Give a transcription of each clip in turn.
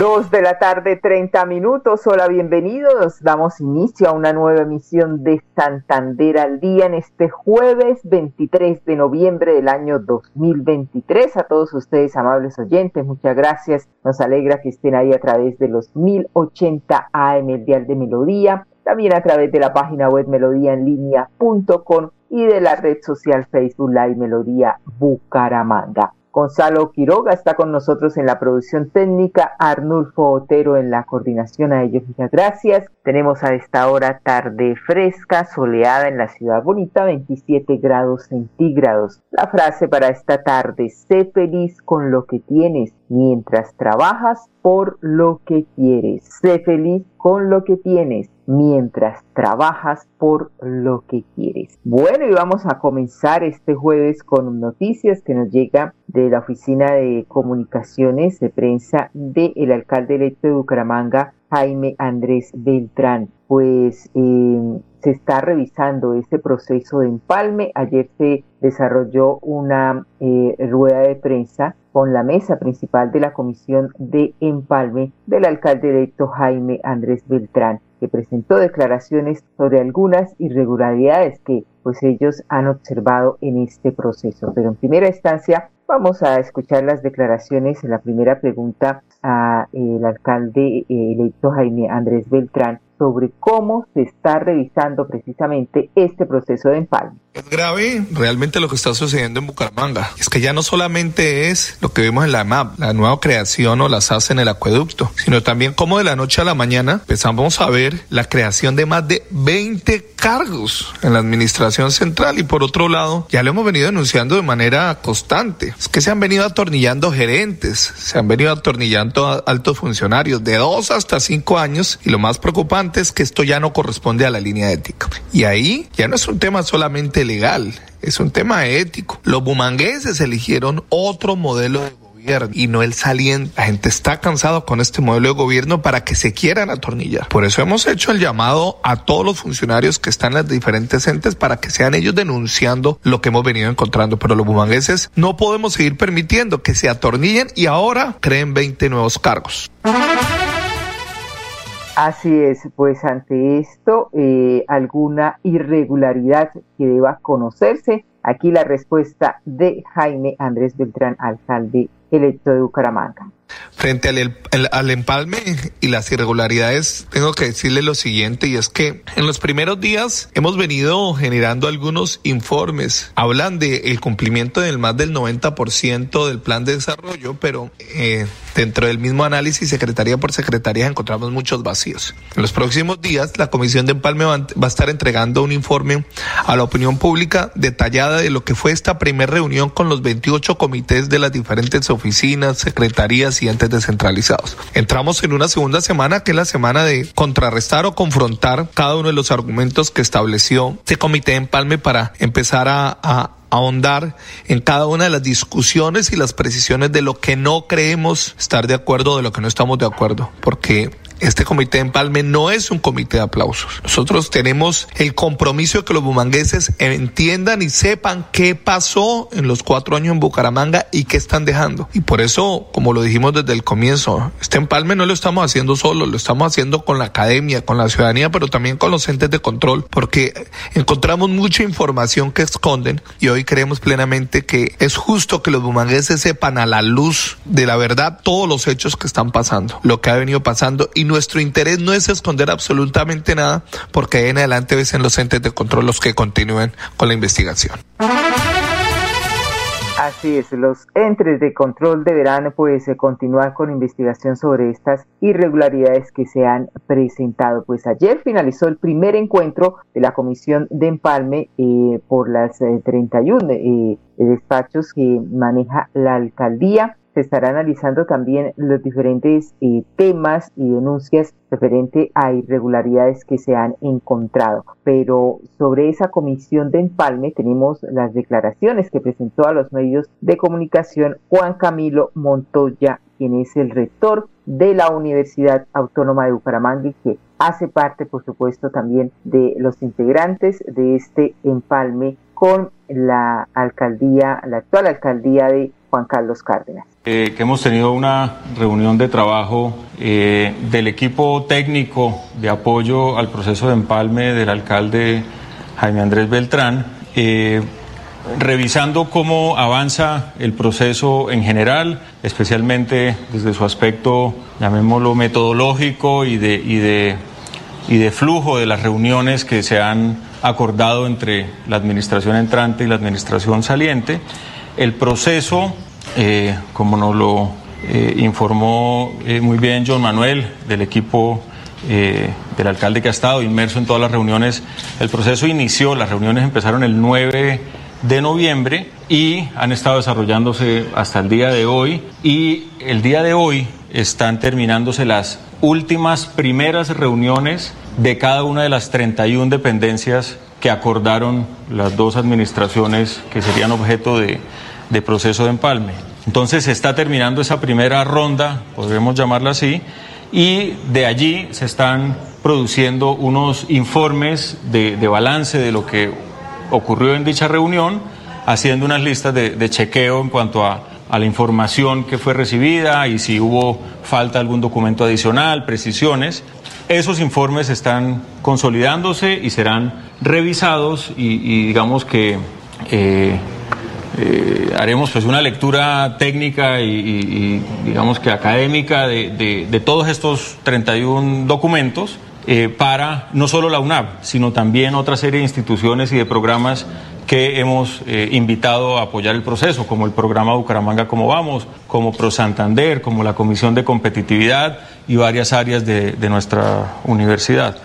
Dos de la tarde, 30 minutos. Hola, bienvenidos. Damos inicio a una nueva emisión de Santander al Día en este jueves 23 de noviembre del año 2023. A todos ustedes, amables oyentes, muchas gracias. Nos alegra que estén ahí a través de los 1080 AM, el Dial de Melodía. También a través de la página web melodíaenlínea.com y de la red social Facebook Live Melodía Bucaramanga. Gonzalo Quiroga está con nosotros en la producción técnica, Arnulfo Otero en la coordinación, a ellos muchas gracias. Tenemos a esta hora tarde fresca, soleada en la ciudad bonita, 27 grados centígrados. La frase para esta tarde, sé feliz con lo que tienes mientras trabajas por lo que quieres. Sé feliz con lo que tienes mientras trabajas por lo que quieres. Bueno, y vamos a comenzar este jueves con noticias que nos llega de la Oficina de Comunicaciones de Prensa del alcalde electo de Bucaramanga, Jaime Andrés Beltrán. Pues eh, se está revisando este proceso de empalme. Ayer se desarrolló una eh, rueda de prensa con la mesa principal de la Comisión de Empalme del alcalde electo Jaime Andrés Beltrán que presentó declaraciones sobre algunas irregularidades que pues ellos han observado en este proceso. Pero en primera instancia vamos a escuchar las declaraciones en la primera pregunta a el alcalde eh, electo Jaime Andrés Beltrán sobre cómo se está revisando precisamente este proceso de empalme. Es grave realmente lo que está sucediendo en Bucaramanga. Es que ya no solamente es lo que vimos en la MAP, la nueva creación o las hace en el acueducto, sino también como de la noche a la mañana empezamos a ver la creación de más de 20 cargos en la administración central y por otro lado ya lo hemos venido denunciando de manera constante. Es que se han venido atornillando gerentes, se han venido atornillando altos funcionarios de dos hasta cinco años y lo más preocupante es que esto ya no corresponde a la línea ética. Y ahí ya no es un tema solamente legal, es un tema ético. Los bumangueses eligieron otro modelo de gobierno y no el saliente. La gente está cansado con este modelo de gobierno para que se quieran atornillar. Por eso hemos hecho el llamado a todos los funcionarios que están en las diferentes entes para que sean ellos denunciando lo que hemos venido encontrando. Pero los bumangueses no podemos seguir permitiendo que se atornillen y ahora creen 20 nuevos cargos. Así es, pues ante esto, eh, alguna irregularidad que deba conocerse. Aquí la respuesta de Jaime Andrés Beltrán, alcalde electo de Bucaramanga. Frente al, al, empalme y las irregularidades, tengo que decirle lo siguiente, y es que en los primeros días hemos venido generando algunos informes. Hablan del el cumplimiento del más del 90% del plan de desarrollo, pero eh, dentro del mismo análisis, secretaría por secretaría, encontramos muchos vacíos. En los próximos días, la Comisión de Empalme va, va a estar entregando un informe a la opinión pública detallada de lo que fue esta primera reunión con los 28 comités de las diferentes oficinas, secretarías y entes descentralizados. Entramos en una segunda semana que es la semana de contrarrestar o confrontar cada uno de los argumentos que estableció este comité de empalme para empezar a, a ahondar en cada una de las discusiones y las precisiones de lo que no creemos estar de acuerdo, de lo que no estamos de acuerdo, porque este comité de empalme no es un comité de aplausos. Nosotros tenemos el compromiso de que los bumangueses entiendan y sepan qué pasó en los cuatro años en Bucaramanga y qué están dejando. Y por eso, como lo dijimos desde el comienzo, este empalme no lo estamos haciendo solo, lo estamos haciendo con la academia, con la ciudadanía, pero también con los entes de control, porque encontramos mucha información que esconden y hoy creemos plenamente que es justo que los bumangueses sepan a la luz de la verdad todos los hechos que están pasando, lo que ha venido pasando y nuestro interés no es esconder absolutamente nada, porque ahí en adelante ves en los entes de control los que continúen con la investigación. Así es, los entes de control deberán pues eh, continuar con investigación sobre estas irregularidades que se han presentado. Pues ayer finalizó el primer encuentro de la Comisión de Empalme eh, por las 31 eh, despachos que maneja la alcaldía se estará analizando también los diferentes eh, temas y denuncias referente a irregularidades que se han encontrado. Pero sobre esa comisión de empalme tenemos las declaraciones que presentó a los medios de comunicación Juan Camilo Montoya, quien es el rector de la Universidad Autónoma de Bucaramanga que hace parte, por supuesto, también de los integrantes de este empalme con la alcaldía, la actual alcaldía de Juan Carlos Cárdenas. Eh, que hemos tenido una reunión de trabajo eh, del equipo técnico de apoyo al proceso de empalme del alcalde Jaime Andrés Beltrán, eh, revisando cómo avanza el proceso en general, especialmente desde su aspecto, llamémoslo metodológico y de, y de, y de flujo de las reuniones que se han acordado entre la administración entrante y la administración saliente. El proceso, eh, como nos lo eh, informó eh, muy bien John Manuel del equipo del alcalde que ha estado inmerso en todas las reuniones, el proceso inició, las reuniones empezaron el 9 de noviembre y han estado desarrollándose hasta el día de hoy y el día de hoy están terminándose las últimas primeras reuniones de cada una de las 31 dependencias que acordaron las dos administraciones que serían objeto de, proceso de empalme. Entonces se está terminando esa primera ronda, podríamos llamarla así, y de allí se están produciendo unos informes de, balance de lo que ocurrió en dicha reunión, haciendo unas listas de, de chequeo en cuanto a, a la información que fue recibida y si hubo falta algún documento adicional, precisiones. Esos informes están consolidándose y serán revisados y, digamos que eh, eh, haremos pues una lectura técnica y, digamos que académica de, todos estos 31 documentos eh, para no solo la UNAP, sino también otra serie de instituciones y de programas que hemos invitado a apoyar el proceso, como el programa Bucaramanga Como Vamos, como Pro Santander, como la Comisión de Competitividad y varias áreas de, nuestra universidad.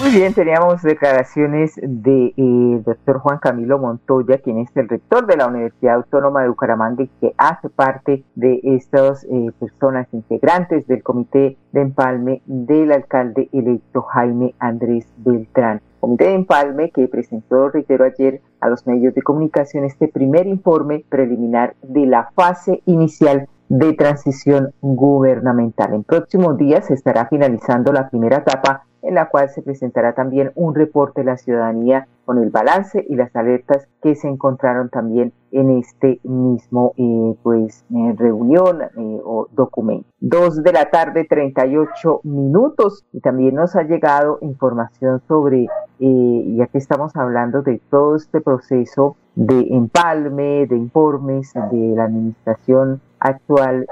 Muy bien, teníamos declaraciones del de, doctor Juan Camilo Montoya, quien es el rector de la Universidad Autónoma de Bucaramanga y que hace parte de estas eh, personas integrantes del comité de empalme del alcalde electo Jaime Andrés Beltrán. Comité de empalme que presentó, reitero, ayer a los medios de comunicación este primer informe preliminar de la fase inicial de transición gubernamental. En próximos días se estará finalizando la primera etapa en la cual se presentará también un reporte de la ciudadanía con el balance y las alertas que se encontraron también en este mismo eh, pues eh, reunión eh, o documento. Dos de la tarde, 38 minutos y también nos ha llegado información sobre, ya que estamos hablando de todo este proceso de empalme, de informes de la administración actual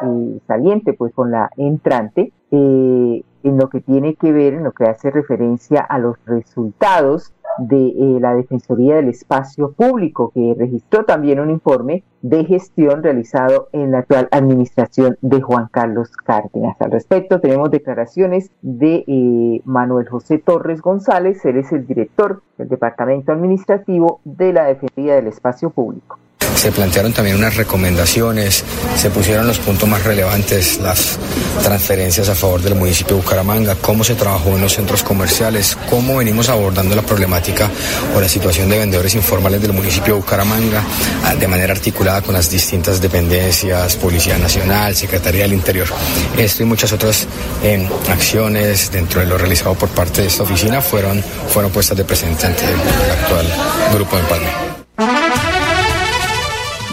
saliente, pues con la entrante, en lo que tiene que ver, en lo que hace referencia a los resultados de eh, la Defensoría del Espacio Público, que registró también un informe de gestión realizado en la actual administración de Juan Carlos Cárdenas. Al respecto, tenemos declaraciones de eh, Manuel José Torres González, él es el director del Departamento Administrativo de la Defensoría del Espacio Público. Se plantearon también unas recomendaciones, se pusieron los puntos más relevantes, las transferencias a favor del municipio de Bucaramanga, cómo se trabajó en los centros comerciales, cómo venimos abordando la problemática o la situación de vendedores informales del municipio de Bucaramanga ah, de manera articulada con las distintas dependencias, Policía Nacional, Secretaría del Interior. Esto y muchas otras eh, acciones dentro de lo realizado por parte de esta oficina fueron, fueron puestas de presente ante el, actual grupo de Palme.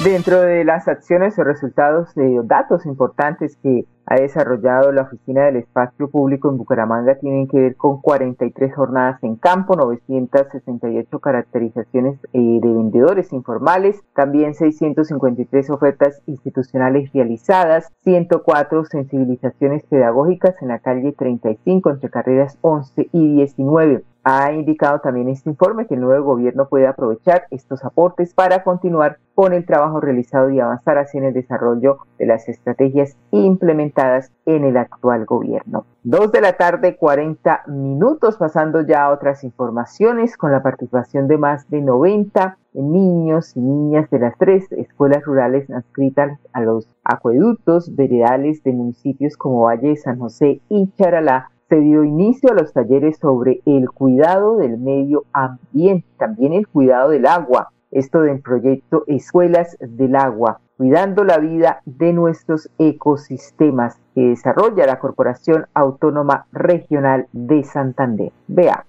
Dentro de las acciones o resultados de datos importantes que ha desarrollado la Oficina del Espacio Público en Bucaramanga tienen que ver con 43 jornadas en campo, 968 caracterizaciones eh, de vendedores informales, también 653 ofertas institucionales realizadas, 104 sensibilizaciones pedagógicas en la calle 35 entre carreras 11 y 19. Ha indicado también este informe que el nuevo gobierno puede aprovechar estos aportes para continuar con el trabajo realizado y avanzar hacia el desarrollo de las estrategias implementadas en el actual gobierno. Dos de la tarde, 40 minutos, pasando ya a otras informaciones con la participación de más de 90 niños y niñas de las tres escuelas rurales adscritas a los acueductos veredales de municipios como Valle de San José y Charalá se dio inicio a los talleres sobre el cuidado del medio ambiente, también el cuidado del agua, esto del proyecto Escuelas del Agua, cuidando la vida de nuestros ecosistemas que desarrolla la Corporación Autónoma Regional de Santander. Vea.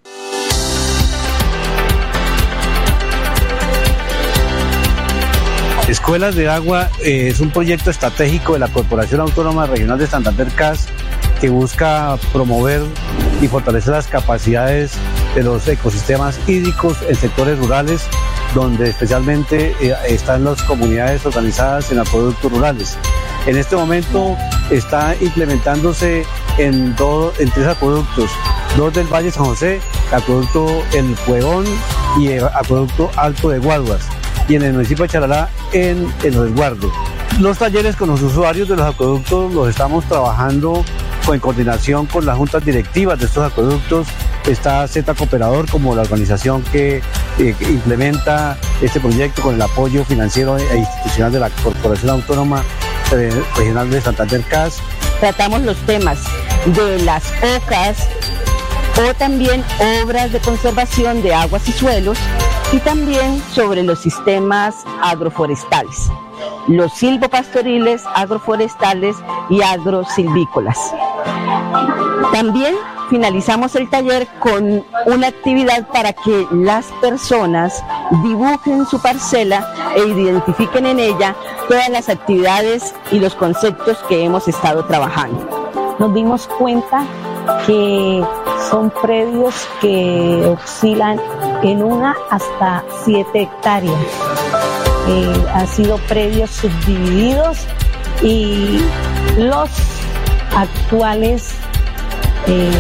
Escuelas de Agua eh, es un proyecto estratégico de la Corporación Autónoma Regional de Santander CAS que busca promover y fortalecer las capacidades de los ecosistemas hídricos en sectores rurales, donde especialmente eh, están las comunidades organizadas en acueductos rurales. En este momento está implementándose en, en tres acueductos, dos del Valle San José, acueducto El Cuevón y el acueducto Alto de Guaduas, y en el municipio de Charalá en el resguardo. Los talleres con los usuarios de los acueductos los estamos trabajando en coordinación con las juntas directivas de estos acueductos, está Z Cooperador como la organización que, eh, implementa este proyecto con el apoyo financiero e institucional de la Corporación Autónoma eh, Regional de Santander CAS. Tratamos los temas de las ocas o también obras de conservación de aguas y suelos y también sobre los sistemas agroforestales los silvopastoriles, agroforestales y agrosilvícolas. También finalizamos el taller con una actividad para que las personas dibujen su parcela e identifiquen en ella todas las actividades y los conceptos que hemos estado trabajando. Nos dimos cuenta que son predios que oscilan en una hasta siete hectáreas eh, han sido predios subdivididos y los actuales eh,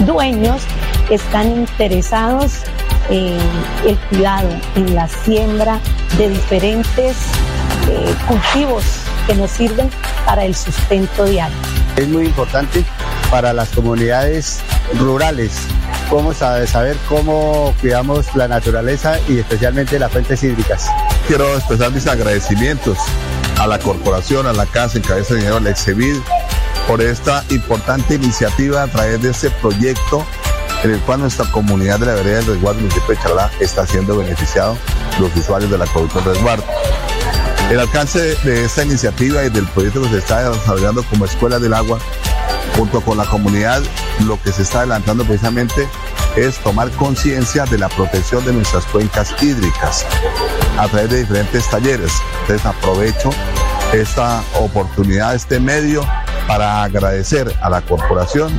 dueños están interesados en el cuidado, en la siembra de diferentes eh, cultivos que nos sirven para el sustento diario. Es muy importante para las comunidades rurales cómo saber cómo cuidamos la naturaleza y especialmente las fuentes hídricas. Quiero expresar mis agradecimientos a la corporación, a la casa en cabeza de dinero, al Excevid, por esta importante iniciativa a través de este proyecto en el cual nuestra comunidad de la vereda del resguardo municipio de Charalá está siendo beneficiado los usuarios de la producción resguardo. El alcance de esta iniciativa y del proyecto que se está desarrollando como Escuela del Agua junto con la comunidad, lo que se está adelantando precisamente es tomar conciencia de la protección de nuestras cuencas hídricas a través de diferentes talleres. Entonces aprovecho esta oportunidad, este medio, para agradecer a la corporación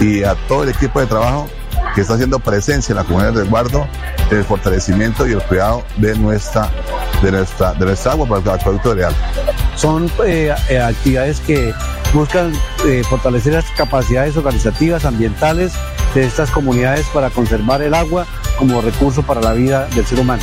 y a todo el equipo de trabajo que está haciendo presencia en la comunidad de resguardo, el fortalecimiento y el cuidado de nuestra, de nuestra, de agua para el acueducto real. Son eh, eh, actividades que buscan eh, fortalecer las capacidades organizativas, ambientales de estas comunidades para conservar el agua como recurso para la vida del ser humano.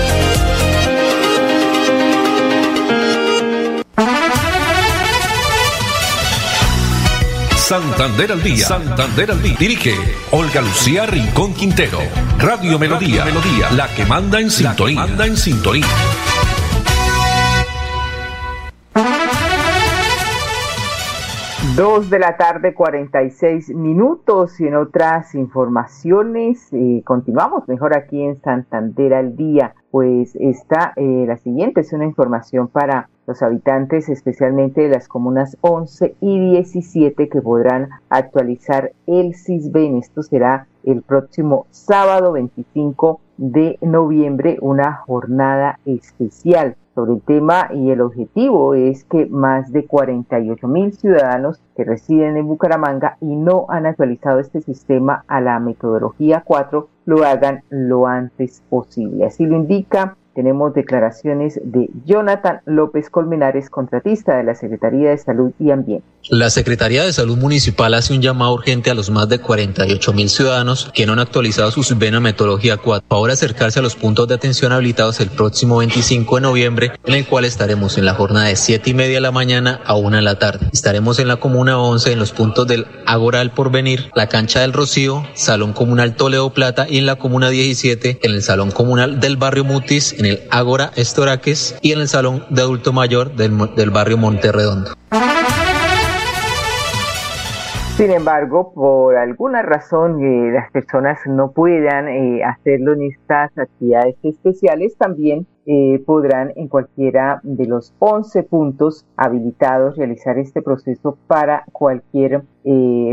Santander al día. Santander al día. Dirige Olga Lucía Rincón Quintero. Radio Melodía. Melodía. La que manda en sintonía. Manda en sintonía. Dos de la tarde, 46 minutos y en otras informaciones eh, continuamos mejor aquí en Santander al día. Pues está eh, la siguiente, es una información para los habitantes, especialmente de las comunas 11 y 17, que podrán actualizar el CISBEN. Esto será el próximo sábado 25 de noviembre, una jornada especial sobre el tema y el objetivo es que más de 48 mil ciudadanos que residen en Bucaramanga y no han actualizado este sistema a la metodología 4 lo hagan lo antes posible. Así lo indica tenemos declaraciones de Jonathan López Colmenares, contratista de la Secretaría de Salud y Ambiente. La Secretaría de Salud Municipal hace un llamado urgente a los más de 48 mil ciudadanos que no han actualizado su subvena metodología 4 para acercarse a los puntos de atención habilitados el próximo 25 de noviembre, en el cual estaremos en la jornada de 7 y media de la mañana a 1 de la tarde. Estaremos en la Comuna 11 en los puntos del Agora del Porvenir, la Cancha del Rocío, Salón Comunal Toledo Plata y en la Comuna 17 en el Salón Comunal del Barrio Mutis en el Ágora Estoraques y en el Salón de Adulto Mayor del, del barrio Monterredondo. Sin embargo, por alguna razón eh, las personas no puedan eh, hacerlo en estas actividades especiales, también eh, podrán en cualquiera de los 11 puntos habilitados realizar este proceso para cualquier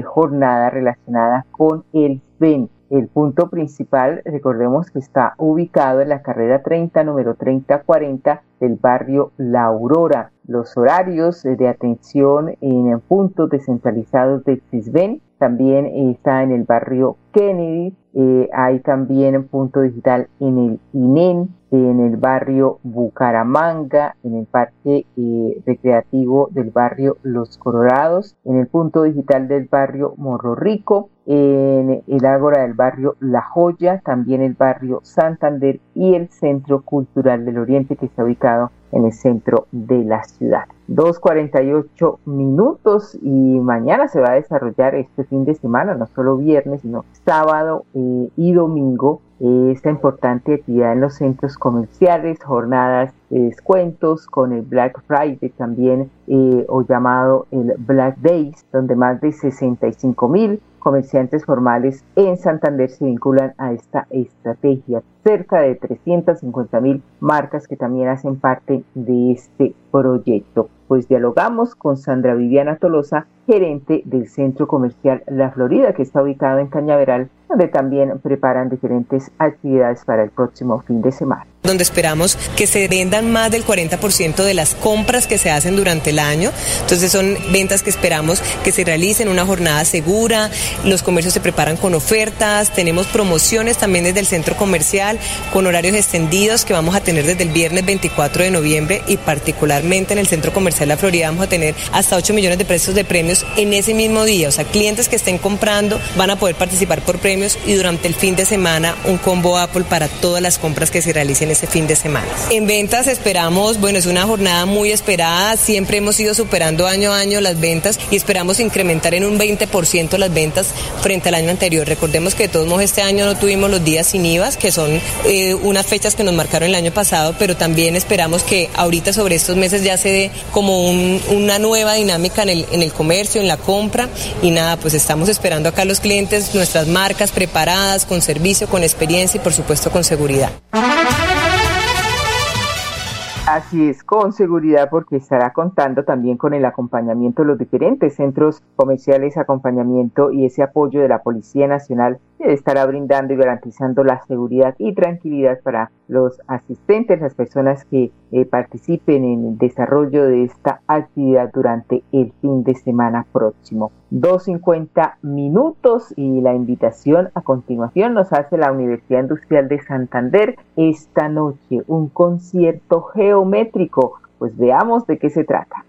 jornada relacionada con el FEN. El punto principal, recordemos que está ubicado en la carrera 30, número 3040 del barrio La Aurora. Los horarios de atención en puntos descentralizados de CISBEN también está en el barrio Kennedy, eh, hay también punto digital en el INEN, en el barrio Bucaramanga, en el parque eh, recreativo del barrio Los Colorados, en el punto digital del barrio Morro Rico, en el ágora del barrio La Joya, también el barrio Santander y el Centro Cultural del Oriente que está ubicado en el centro de la ciudad. 2.48 minutos y mañana se va a desarrollar este fin de semana, no solo viernes, sino sábado eh, y domingo, esta importante actividad en los centros comerciales, jornadas descuentos con el Black Friday también eh, o llamado el Black Days, donde más de 65 mil comerciantes formales en Santander se vinculan a esta estrategia. Cerca de 350 mil marcas que también hacen parte de este proyecto. Pues dialogamos con Sandra Viviana Tolosa, gerente del Centro Comercial La Florida, que está ubicado en Cañaveral, donde también preparan diferentes actividades para el próximo fin de semana donde esperamos que se vendan más del 40% de las compras que se hacen durante el año. Entonces son ventas que esperamos que se realicen una jornada segura, los comercios se preparan con ofertas, tenemos promociones también desde el centro comercial con horarios extendidos que vamos a tener desde el viernes 24 de noviembre y particularmente en el centro comercial La Florida vamos a tener hasta 8 millones de pesos de premios en ese mismo día. O sea, clientes que estén comprando van a poder participar por premios y durante el fin de semana un combo Apple para todas las compras que se realicen este fin de semana. En ventas esperamos, bueno, es una jornada muy esperada, siempre hemos ido superando año a año las ventas y esperamos incrementar en un 20% las ventas frente al año anterior. Recordemos que de todos modos este año no tuvimos los días sin IVAs, que son eh, unas fechas que nos marcaron el año pasado, pero también esperamos que ahorita sobre estos meses ya se dé como una nueva dinámica en el, en el comercio, en la compra y nada, pues estamos esperando acá los clientes, nuestras marcas preparadas, con servicio, con experiencia y por supuesto con seguridad. Así es, con seguridad, porque estará contando también con el acompañamiento de los diferentes centros comerciales, acompañamiento y ese apoyo de la Policía Nacional que estará brindando y garantizando la seguridad y tranquilidad para los asistentes, las personas que eh, participen en el desarrollo de esta actividad durante el fin de semana próximo. 2.50 minutos y la invitación a continuación nos hace la Universidad Industrial de Santander esta noche, un concierto geométrico. Pues veamos de qué se trata.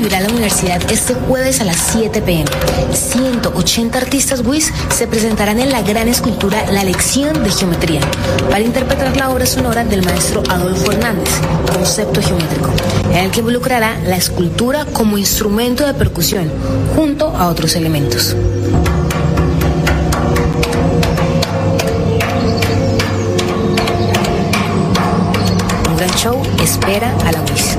Vivirá la universidad este jueves a las 7 pm. 180 artistas WIS se presentarán en la gran escultura La Lección de Geometría para interpretar la obra sonora del maestro Adolfo Hernández, Concepto Geométrico, en el que involucrará la escultura como instrumento de percusión junto a otros elementos. Un gran show espera a la WIS.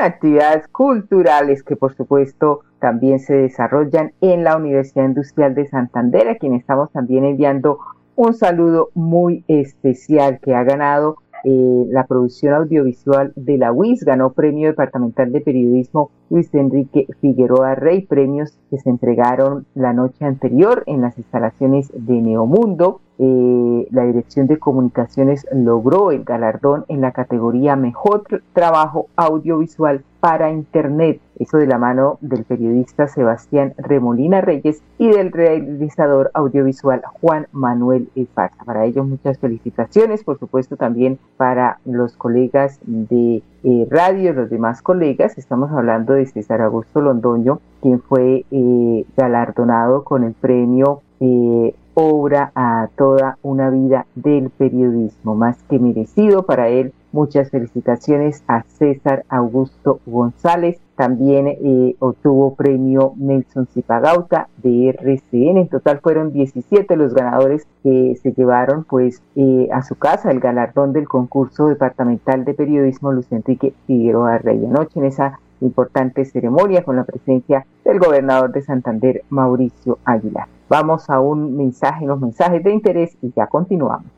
Actividades culturales que por supuesto también se desarrollan en la Universidad Industrial de Santander, a quien estamos también enviando un saludo muy especial que ha ganado eh, la producción audiovisual de la UIS, ganó premio departamental de periodismo Luis Enrique Figueroa Rey, premios que se entregaron la noche anterior en las instalaciones de Neomundo. Eh, la Dirección de Comunicaciones logró el galardón en la categoría Mejor Trabajo Audiovisual para Internet, eso de la mano del periodista Sebastián Remolina Reyes y del realizador audiovisual Juan Manuel Esparza. Para ellos muchas felicitaciones, por supuesto también para los colegas de eh, radio, los demás colegas, estamos hablando de César Augusto Londoño, quien fue eh, galardonado con el premio eh, Obra a toda una vida del periodismo, más que merecido para él Muchas felicitaciones a César Augusto González. También eh, obtuvo premio Nelson Zipagauta de RCN. En total fueron 17 los ganadores que se llevaron pues eh, a su casa el galardón del concurso departamental de periodismo Luis Enrique Figueroa Rey. Anoche en esa importante ceremonia con la presencia del gobernador de Santander, Mauricio Aguilar. Vamos a un mensaje, los mensajes de interés y ya continuamos.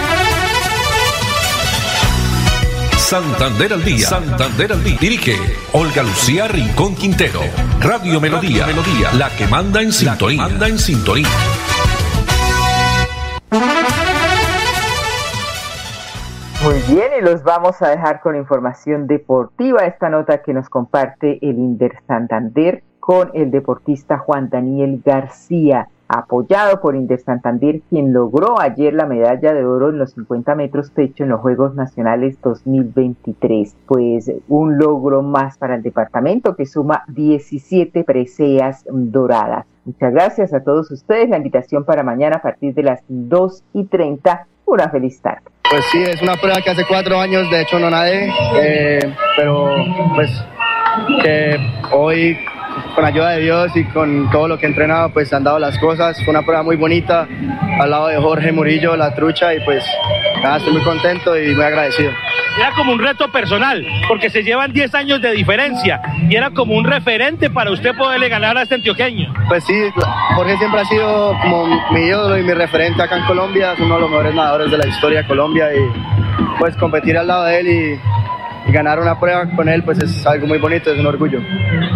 Santander al día. Santander al día. Dirige Olga Lucía Rincón Quintero. Radio Melodía. Melodía. La que manda en sintonía. manda en sintonía. Muy bien, y los vamos a dejar con información deportiva. Esta nota que nos comparte el Inder Santander con el deportista Juan Daniel García apoyado por Inter Santander, quien logró ayer la medalla de oro en los 50 metros pecho en los Juegos Nacionales 2023. Pues un logro más para el departamento que suma 17 preseas doradas. Muchas gracias a todos ustedes. La invitación para mañana a partir de las 2 y 30. Una feliz tarde. Pues sí, es una prueba que hace cuatro años de hecho no nadé, eh, pero pues que hoy con ayuda de Dios y con todo lo que he entrenado, pues han dado las cosas. Fue una prueba muy bonita al lado de Jorge Murillo, la trucha, y pues nada, estoy muy contento y muy agradecido. Era como un reto personal, porque se llevan 10 años de diferencia y era como un referente para usted poderle ganar a este antioqueño. Pues sí, Jorge siempre ha sido como mi ídolo y mi referente acá en Colombia, es uno de los mejores nadadores de la historia de Colombia y pues competir al lado de él y y ganar una prueba con él pues es algo muy bonito, es un orgullo.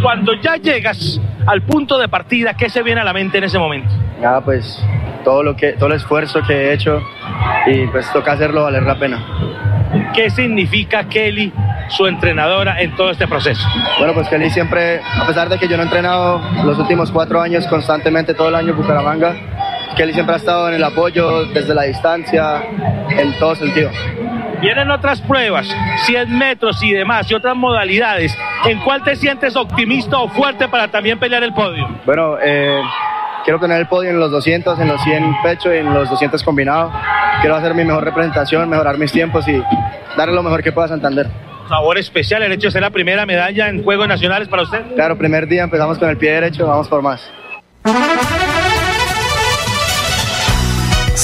Cuando ya llegas al punto de partida, ¿qué se viene a la mente en ese momento? Ah, pues todo lo que todo el esfuerzo que he hecho y pues toca hacerlo valer la pena. ¿Qué significa Kelly, su entrenadora, en todo este proceso? Bueno, pues Kelly siempre, a pesar de que yo no he entrenado los últimos cuatro años constantemente todo el año en Bucaramanga, Kelly siempre ha estado en el apoyo desde la distancia, en todo sentido. Vienen otras pruebas, 100 metros y demás, y otras modalidades. ¿En cuál te sientes optimista o fuerte para también pelear el podio? Bueno, eh, quiero tener el podio en los 200, en los 100 pecho y en los 200 combinados. Quiero hacer mi mejor representación, mejorar mis tiempos y darle lo mejor que pueda a Santander. Sabor especial el hecho de ser la primera medalla en Juegos Nacionales para usted. Claro, primer día empezamos con el pie derecho, vamos por más.